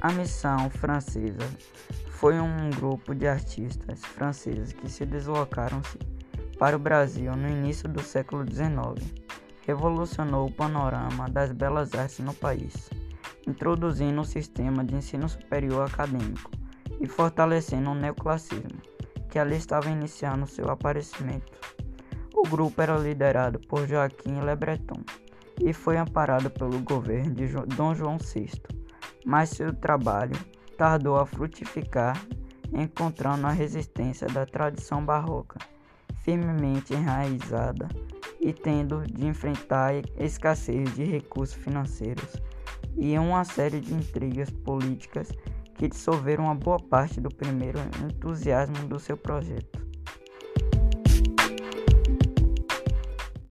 A missão francesa foi um grupo de artistas franceses que se deslocaram-se para o Brasil no início do século XIX. Revolucionou o panorama das belas artes no país, introduzindo um sistema de ensino superior acadêmico e fortalecendo o neoclassismo, que ali estava iniciando seu aparecimento. O grupo era liderado por Joaquim Le Breton e foi amparado pelo governo de Dom João VI, mas seu trabalho tardou a frutificar, encontrando a resistência da tradição barroca, firmemente enraizada e tendo de enfrentar escassez de recursos financeiros e uma série de intrigas políticas que dissolveram uma boa parte do primeiro entusiasmo do seu projeto.